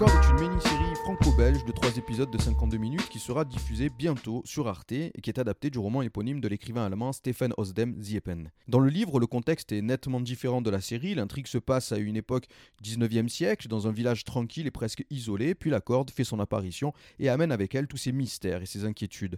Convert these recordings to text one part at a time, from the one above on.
Corde est une mini-série franco-belge de 3 épisodes de 52 minutes qui sera diffusée bientôt sur Arte et qui est adaptée du roman éponyme de l'écrivain allemand Stephen Osdem Ziepen. Dans le livre, le contexte est nettement différent de la série. L'intrigue se passe à une époque 19e siècle, dans un village tranquille et presque isolé, puis la Corde fait son apparition et amène avec elle tous ses mystères et ses inquiétudes.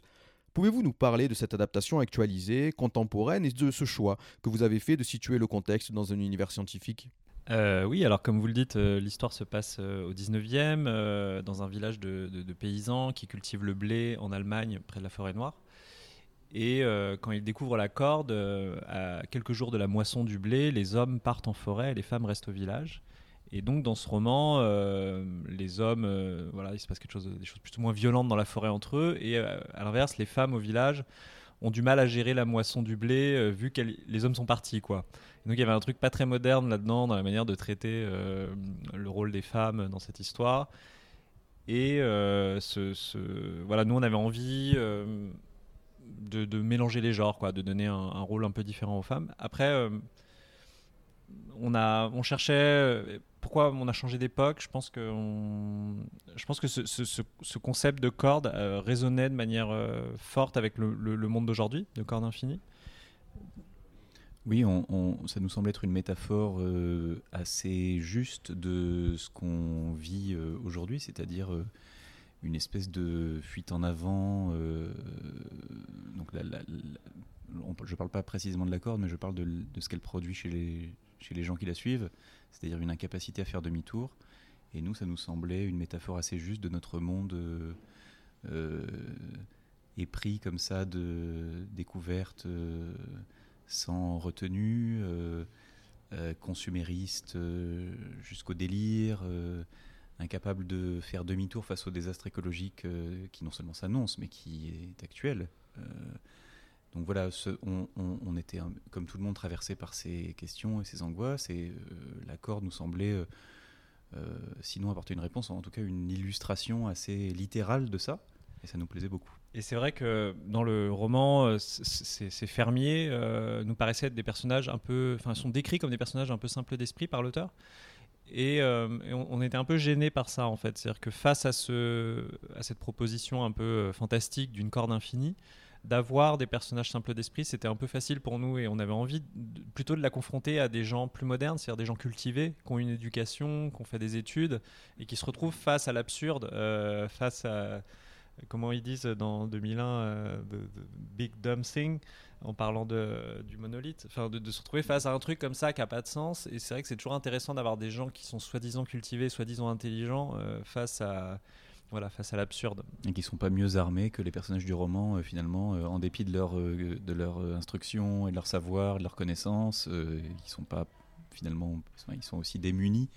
Pouvez-vous nous parler de cette adaptation actualisée, contemporaine et de ce choix que vous avez fait de situer le contexte dans un univers scientifique? Euh, oui, alors comme vous le dites, euh, l'histoire se passe euh, au 19e, dans un village de, paysans qui cultivent le blé en Allemagne, près de la forêt noire. Et quand ils découvrent la corde, à quelques jours de la moisson du blé, les hommes partent en forêt et les femmes restent au village. Et donc dans ce roman, les hommes, voilà, il se passe quelque chose, des choses plutôt moins violentes dans la forêt entre eux, et à l'inverse, les femmes au village ont du mal à gérer la moisson du blé vu que les hommes sont partis, quoi donc il y avait un truc pas très moderne là-dedans dans la manière de traiter euh, le rôle des femmes dans cette histoire. Et euh, ce, voilà, nous on avait envie euh, de, mélanger les genres, quoi, de donner un, rôle un peu différent aux femmes. Après, on a, on cherchait pourquoi on a changé d'époque. Je pense que, je pense que ce, ce, concept de corde résonnait de manière forte avec le, le monde d'aujourd'hui, de corde infinie. Oui, ça nous semble être une métaphore euh, assez juste de ce qu'on vit euh, aujourd'hui, c'est-à-dire euh, une espèce de fuite en avant. donc je ne parle pas précisément de la corde, mais je parle de, ce qu'elle produit chez les, chez les gens qui la suivent, c'est-à-dire une incapacité à faire demi-tour. Et nous, ça nous semblait une métaphore assez juste de notre monde épris comme ça de découvertes sans retenue, euh, euh, consumériste euh, jusqu'au délire, incapable de faire demi-tour face au désastre écologique qui non seulement s'annonce, mais qui est actuel. Donc voilà, on, était, comme tout le monde, traversé par ces questions et ces angoisses, et l'accord nous semblait, sinon apporter une réponse, en tout cas une illustration assez littérale de ça, et ça nous plaisait beaucoup. Et c'est vrai que dans le roman, euh, ces fermiers euh, nous paraissaient être des personnages un peu, enfin, sont décrits comme des personnages un peu simples d'esprit par l'auteur. Et, euh, on, était un peu gêné par ça en fait, c'est-à-dire que face à, ce, à cette proposition un peu fantastique d'une corde infinie, d'avoir des personnages simples d'esprit, c'était un peu facile pour nous et on avait envie plutôt de la confronter à des gens plus modernes, c'est-à-dire des gens cultivés, qui ont une éducation, qui ont fait des études et qui se retrouvent face à l'absurde, face à comment ils disent dans 2001, euh, Big Dumb Thing, en parlant de, du monolithe, enfin de, se retrouver face à un truc comme ça qui n'a pas de sens. Et c'est vrai que c'est toujours intéressant d'avoir des gens qui sont soi-disant cultivés, soi-disant intelligents, euh, face à voilà, face à l'absurde. Et qui sont pas mieux armés que les personnages du roman, euh, finalement, en dépit de leur, de leur instruction et de leur savoir, de leur connaissance, ils sont pas, finalement, ils sont aussi démunis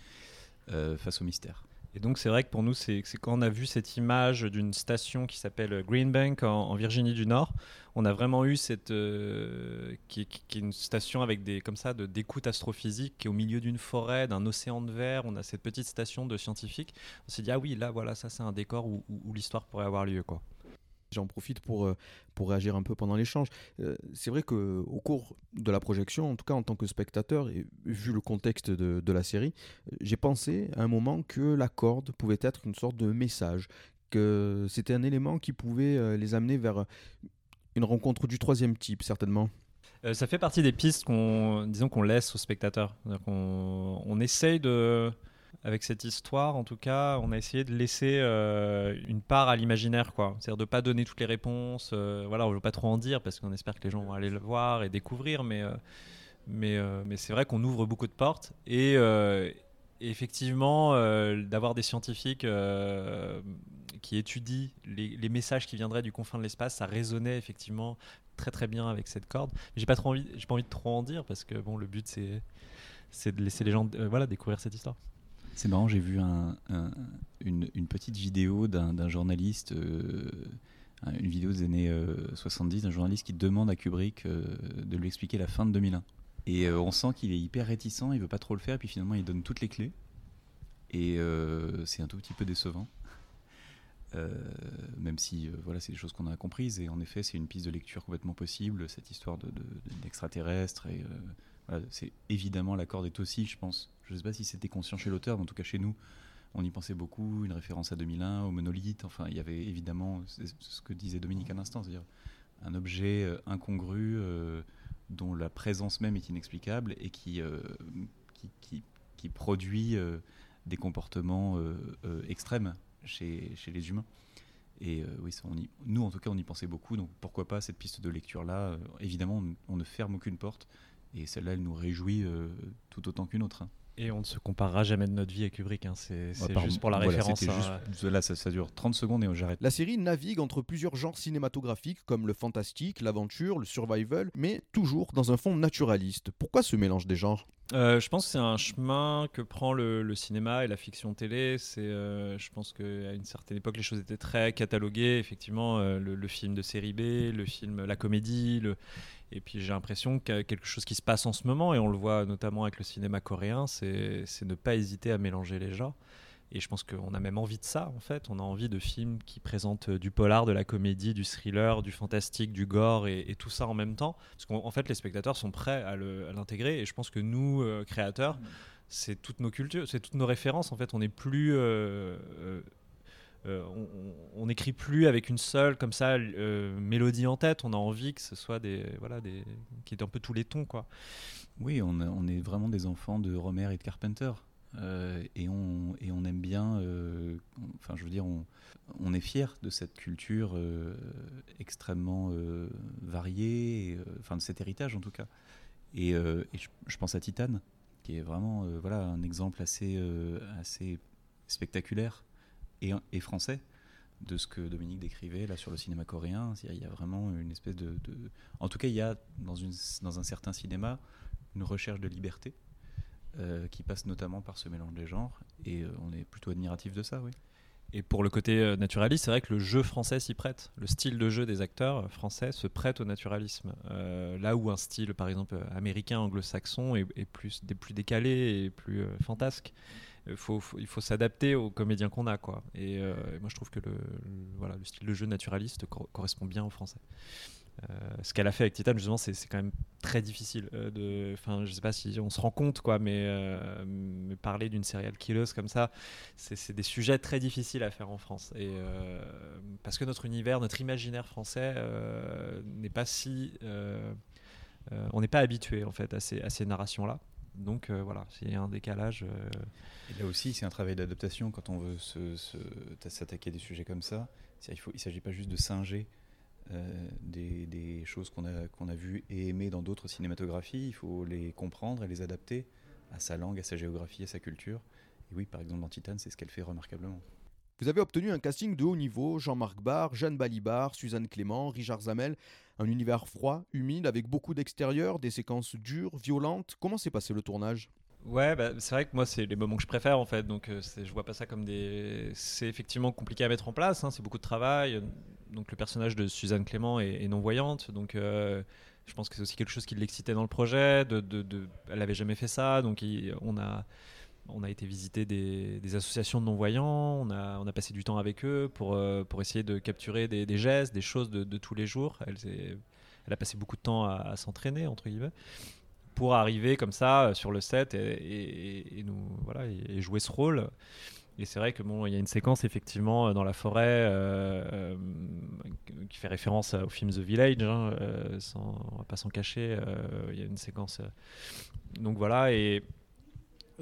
face au mystère. Et donc c'est vrai que pour nous, c'est quand on a vu cette image d'une station qui s'appelle Greenbank en, en, Virginie du Nord, on a vraiment eu cette euh, qui, est une station avec des comme ça d'écoute astrophysique qui est au milieu d'une forêt, d'un océan de verre. On a cette petite station de scientifiques. On s'est dit ah oui là voilà ça c'est un décor où, où l'histoire pourrait avoir lieu quoi. J'en profite pour, euh, pour réagir un peu pendant l'échange. Euh, c'est vrai qu'au cours de la projection, en tout cas en tant que spectateur, et vu le contexte de, de la série, j'ai pensé à un moment que la corde pouvait être une sorte de message, que c'était un élément qui pouvait euh, les amener vers une rencontre du troisième type, certainement. ça fait partie des pistes qu'on, disons, laisse aux spectateurs. On essaye de avec cette histoire, en tout cas, on a essayé de laisser euh, une part à l'imaginaire, quoi. C'est-à-dire de pas donner toutes les réponses. Euh, voilà, on veut pas trop en dire parce qu'on espère que les gens vont aller le voir et découvrir, mais euh, mais mais c'est vrai qu'on ouvre beaucoup de portes et, effectivement d'avoir des scientifiques qui étudient les, messages qui viendraient du confin de l'espace, ça résonnait effectivement très très bien avec cette corde. J'ai pas trop envie, j'ai pas envie de trop en dire parce que bon, le but c'est c'est de laisser les gens voilà découvrir cette histoire. C'est marrant, j'ai vu une, petite vidéo d'un journaliste, euh, une vidéo des années 70, euh, d'un journaliste qui demande à Kubrick euh, de lui expliquer la fin de 2001. Et on sent qu'il est hyper réticent, il veut pas trop le faire, et puis finalement il donne toutes les clés. Et c'est un tout petit peu décevant. même si voilà, c'est des choses qu'on a comprises, et en effet c'est une piste de lecture complètement possible, cette histoire d'extraterrestre. De, et c'est évidemment l'accord est aussi, je pense, je ne sais pas si c'était conscient chez l'auteur, mais en tout cas chez nous, on y pensait beaucoup, une référence à 2001, au monolithe. Enfin, il y avait évidemment ce que disait Dominique à l'instant, c'est-à-dire un objet euh, incongru euh, dont la présence même est inexplicable et qui, euh, produit des comportements extrêmes chez, les humains. Et oui, on nous, en tout cas, on y pensait beaucoup. Donc pourquoi pas cette piste de lecture-là? Évidemment, on, ne ferme aucune porte. Et celle-là, elle nous réjouit tout autant qu'une autre. Hein. Et on ne se comparera jamais de notre vie à Kubrick, hein. c'est juste pour la référence. Hein. là, ça, dure 30 secondes et j'arrête. La série navigue entre plusieurs genres cinématographiques comme le fantastique, l'aventure, le survival, mais toujours dans un fond naturaliste. Pourquoi ce mélange des genres? Euh, je pense que c'est un chemin que prend le, cinéma et la fiction télé. C'est, euh, je pense qu'à une certaine époque, les choses étaient très cataloguées. Effectivement, euh, le, le, film de série B, le film, la comédie, le, et puis j'ai l'impression qu'il y a quelque chose qui se passe en ce moment, et on le voit notamment avec le cinéma coréen, c'est ne pas hésiter à mélanger les genres. Et je pense qu'on a même envie de ça, en fait. On a envie de films qui présentent du polar, de la comédie, du thriller, du fantastique, du gore et, tout ça en même temps. Parce qu'en fait, les spectateurs sont prêts à l'intégrer. Et je pense que nous, euh, créateurs, c'est toutes nos cultures, c'est toutes nos références. En fait, on n'est plus euh, euh, euh, on n'écrit plus avec une seule comme ça euh, mélodie en tête. On a envie que ce soit des voilà des qui est un peu tous les tons quoi. Oui, on, est vraiment des enfants de Romer et de Carpenter. Euh, et, on, et on aime bien, enfin je veux dire, on, est fier de cette culture extrêmement variée, enfin de cet héritage en tout cas. Et, je, pense à Titan, qui est vraiment voilà, un exemple assez, assez spectaculaire et, français de ce que Dominique décrivait là sur le cinéma coréen. Il y a vraiment une espèce de, En tout cas, il y a dans, un certain cinéma une recherche de liberté euh, qui passe notamment par ce mélange des genres. Et euh, on est plutôt admiratif de ça, oui. Et pour le côté euh, naturaliste, c'est vrai que le jeu français s'y prête. Le style de jeu des acteurs français se prête au naturalisme. là où un style, par exemple, américain, anglo-saxon, est, plus décalé et plus fantasque il faut s'adapter aux comédiens qu'on a. Quoi. Et, euh, moi, je trouve que le, voilà, le style de jeu naturaliste correspond bien aux Français. Euh, ce qu'elle a fait avec Titan, justement, c'est quand même très difficile. Euh, enfin, je sais pas si on se rend compte, quoi, mais, mais parler d'une serial killeuse comme ça, c'est des sujets très difficiles à faire en France. Et parce que notre univers, notre imaginaire français n'est pas si, on n'est pas habitué en fait à ces narrations-là. Donc voilà, il y a un décalage. Et là aussi, c'est un travail d'adaptation quand on veut s'attaquer à des sujets comme ça. Il ne s'agit pas juste de singer euh, des, choses qu'on a, qu'on a vues et aimées dans d'autres cinématographies. Il faut les comprendre et les adapter à sa langue, à sa géographie, à sa culture. Et oui, par exemple, dans Titan, c'est ce qu'elle fait remarquablement. Vous avez obtenu un casting de haut niveau, Jean-Marc Barr, Jeanne Balibar, Suzanne Clément, Richard Zamel, un univers froid, humide, avec beaucoup d'extérieur, des séquences dures, violentes. Comment s'est passé le tournage? Ouais, bah, c'est vrai que moi, c'est les moments que je préfère en fait. Donc, euh, je vois pas ça comme des. C'est effectivement compliqué à mettre en place. Hein, c'est beaucoup de travail. Donc, le personnage de Suzanne Clément est, non-voyante. Donc, euh, je pense que c'est aussi quelque chose qui l'excitait dans le projet. Elle n'avait jamais fait ça. Donc, on, a, on a été visiter des, associations de non-voyants. On a, on a passé du temps avec eux pour, euh, pour essayer de capturer des, gestes, des choses de, tous les jours. Elle, a passé beaucoup de temps à, s'entraîner, entre guillemets pour arriver comme ça euh, sur le set et, nous voilà et, jouer ce rôle. Et c'est vrai que bon, il y a une séquence effectivement euh, dans la forêt qui fait référence au film The Village. Hein, sans, on va pas s'en cacher. Il y a une séquence. donc voilà et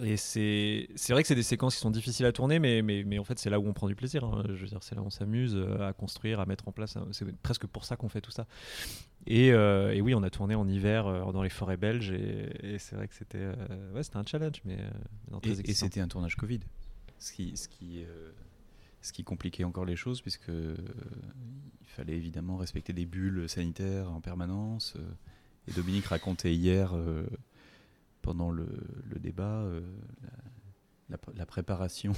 et c'est vrai que c'est des séquences qui sont difficiles à tourner, mais, mais, mais en fait, c'est là où on prend du plaisir. Hein. Je veux dire, c'est là où on s'amuse euh, à construire, à mettre en place. Hein. C'est presque pour ça qu'on fait tout ça. Et, euh, et, oui, on a tourné en hiver euh, dans les forêts belges, et, c'est vrai que c'était ouais, un challenge, mais Et, c'était un tournage Covid, ce qui, ce qui, ce qui compliquait encore les choses, puisque il fallait évidemment respecter des bulles sanitaires en permanence. et Dominique racontait hier pendant le, débat euh, la, préparation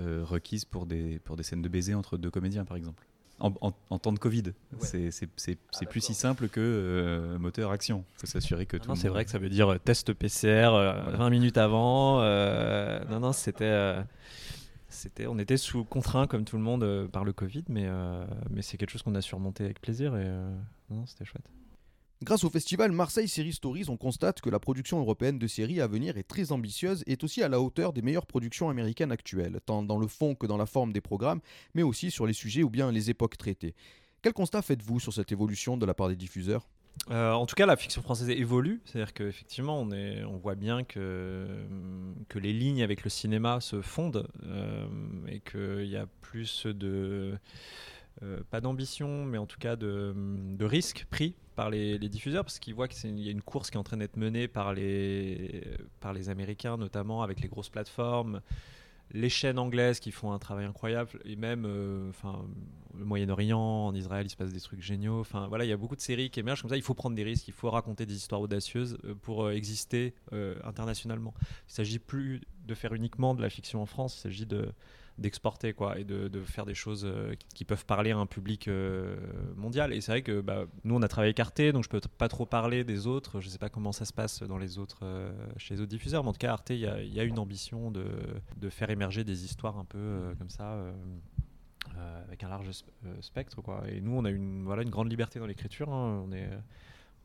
euh, requise pour des, pour des scènes de baiser entre deux comédiens, par exemple. En, temps de Covid. C'est ah, plus si simple que euh, moteur action. Il faut s'assurer que tout. C'est vrai que ça veut dire test PCR 20 minutes avant. non, non, c'était. c'était, on était sous contraint comme tout le monde par le Covid, mais, mais c'est quelque chose qu'on a surmonté avec plaisir et non, c'était chouette. Grâce au festival Marseille Série Stories, on constate que la production européenne de séries à venir est très ambitieuse et est aussi à la hauteur des meilleures productions américaines actuelles, tant dans le fond que dans la forme des programmes, mais aussi sur les sujets ou bien les époques traitées. Quel constat faites-vous sur cette évolution de la part des diffuseurs? Euh, en tout cas, la fiction française évolue, c'est-à-dire qu'effectivement, on, on voit bien que, que les lignes avec le cinéma se fondent euh, et qu'il y a plus de, euh, pas d'ambition, mais en tout cas de, risques pris par les, diffuseurs, parce qu'ils voient qu'il y a une course qui est en train d'être menée par les, par les Américains, notamment avec les grosses plateformes les chaînes anglaises qui font un travail incroyable et même euh, le Moyen-Orient en Israël il se passe des trucs géniaux. Enfin voilà il y a beaucoup de séries qui émergent comme ça il faut prendre des risques il faut raconter des histoires audacieuses euh, pour exister internationalement. Il s'agit plus de faire uniquement de la fiction en France il s'agit de d'exporter quoi et de, faire des choses euh, qui, peuvent parler à un public euh, mondial. Et c'est vrai que bah, nous on a travaillé Arte donc je peux pas trop parler des autres. Je sais pas comment ça se passe dans les autres euh, chez les autres diffuseurs mais en tout cas Arte il y, a une ambition de, faire émerger des histoires un peu comme ça avec un large spectre quoi. Et nous on a une voilà une grande liberté dans l'écriture hein. on est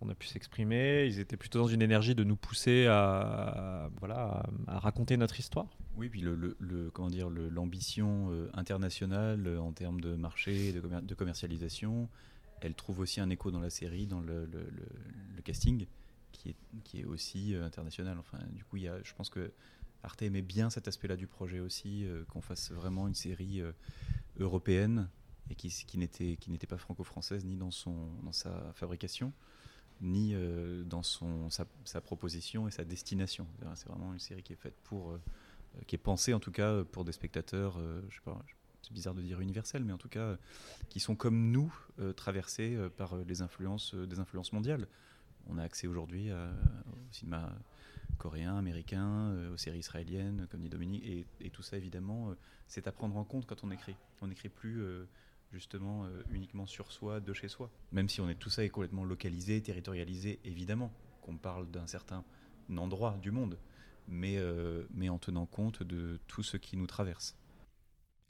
on a pu s'exprimer. Ils étaient plutôt dans une énergie de nous pousser à, voilà, à, raconter notre histoire. Oui, puis le, comment dire, l'ambition euh, internationale euh, en termes de marché, de, de, commercialisation, elle trouve aussi un écho dans la série, dans le, casting, qui est, qui est aussi euh, international. Enfin, du coup, il y a, je pense que Arte aimait bien cet aspect-là du projet aussi, qu'on fasse vraiment une série européenne et qui, qui n'était pas franco-française ni dans, son, dans sa fabrication ni euh, dans son, sa, proposition et sa destination. C'est vraiment une série qui est faite pour, euh, qui est pensée en tout cas pour des spectateurs, euh, je sais pas, c'est bizarre de dire universels, mais en tout cas qui sont comme nous traversés par les influences, des influences mondiales. On a accès aujourd'hui au cinéma coréen, américain, aux séries israéliennes, comme dit Dominique, et, et tout ça évidemment, c'est à prendre en compte quand on écrit. On n'écrit plus justement euh, uniquement sur soi, de chez soi. Même si on est tout ça est complètement localisé, territorialisé, évidemment, qu'on parle d'un certain endroit du monde, mais, euh, mais en tenant compte de tout ce qui nous traverse.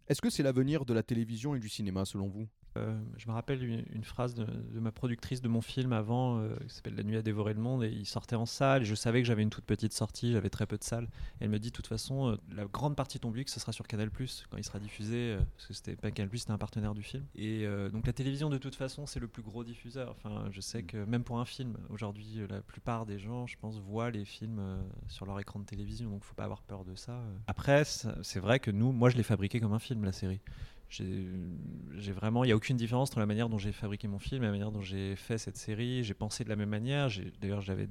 Est-ce que c'est l'avenir de la télévision et du cinéma selon vous? Euh, je me rappelle une, phrase de, ma productrice de mon film avant, euh, qui s'appelle La nuit à dévorer le monde, et il sortait en salle, et je savais que j'avais une toute petite sortie, j'avais très peu de salles. Elle me dit, de toute façon, euh, la grande partie de ton public, ce sera sur Canal+, quand il sera diffusé, parce que c'était pas Canal+, c'était un partenaire du film. Et donc la télévision, de toute façon, c'est le plus gros diffuseur. Enfin, je sais que même pour un film, aujourd'hui, la plupart des gens, je pense, voient les films sur leur écran de télévision, donc faut pas avoir peur de ça. Après, c'est vrai que nous, moi, je l'ai fabriqué comme un film, la série j'ai vraiment, il n'y a aucune différence entre la manière dont j'ai fabriqué mon film et la manière dont j'ai fait cette série. J'ai pensé de la même manière. D'ailleurs, j'avais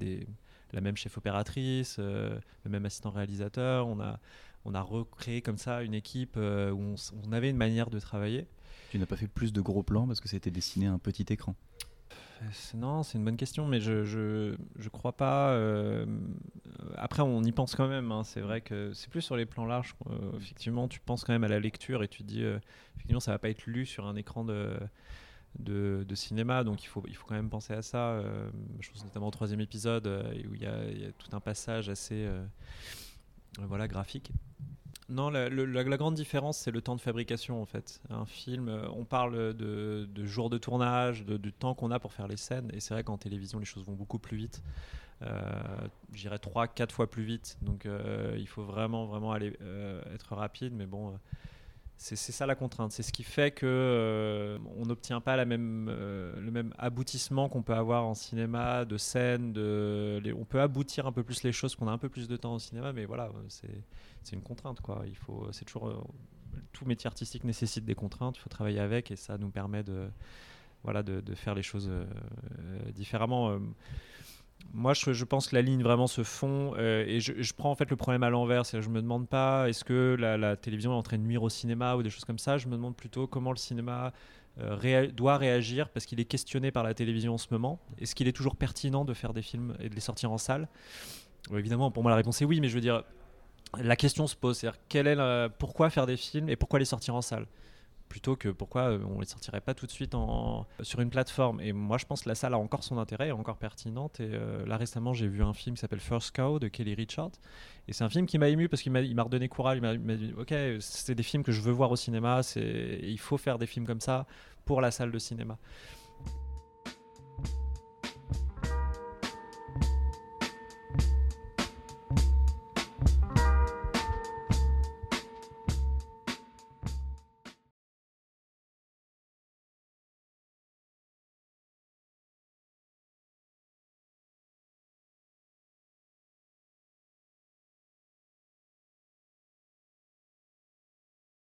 la même chef opératrice, euh, le même assistant réalisateur. On a, on recréé comme ça une équipe euh, où on, avait une manière de travailler. Tu n'as pas fait plus de gros plans parce que c'était dessiné à un petit écran non, c'est une bonne question, mais je je, je crois pas. Euh, après, on y pense quand même. Hein. C'est vrai que c'est plus sur les plans larges. effectivement, tu penses quand même à la lecture et tu dis, euh, effectivement, ça va pas être lu sur un écran de, de, de, cinéma, donc il faut, il faut quand même penser à ça. Euh, je pense notamment au troisième épisode où il y, y, a tout un passage assez voilà, graphique. Non, la, grande différence, c'est le temps de fabrication en fait. Un film, euh, on parle de, jours de tournage, de, du temps qu'on a pour faire les scènes, et c'est vrai qu'en télévision, les choses vont beaucoup plus vite. Euh, J'irais 3-4 fois plus vite, donc euh, il faut vraiment, vraiment aller euh, être rapide, mais bon c'est ça la contrainte. C'est ce qui fait que euh, on n'obtient pas la même, euh, le même aboutissement qu'on peut avoir en cinéma, de scène. De, on peut aboutir un peu plus les choses qu'on a un peu plus de temps au cinéma, mais voilà, c'est une contrainte. Quoi. Il faut, c'est toujours, euh, tout métier artistique nécessite des contraintes. Il faut travailler avec et ça nous permet de, voilà, de faire les choses différemment moi, je, pense que la ligne vraiment se fond euh, et je, prends en fait le problème à l'envers. Je me demande pas est-ce que la, télévision est en train de nuire au cinéma ou des choses comme ça. Je me demande plutôt comment le cinéma euh, doit réagir parce qu'il est questionné par la télévision en ce moment. Est-ce qu'il est toujours pertinent de faire des films et de les sortir en salle? Évidemment, pour moi, la réponse est oui, mais je veux dire, la question se pose c'est-à-dire pourquoi faire des films et pourquoi les sortir en salle? Plutôt que pourquoi euh, on les sortirait pas tout de suite sur une plateforme. Et moi, je pense que la salle a encore son intérêt, est encore pertinente. Et euh, là, récemment, j'ai vu un film qui s'appelle First Cow de Kelly Richard. Et c'est un film qui m'a ému parce qu'il m'a redonné courage. Il m'a dit Ok, c'est des films que je veux voir au cinéma. Il faut faire des films comme ça pour la salle de cinéma.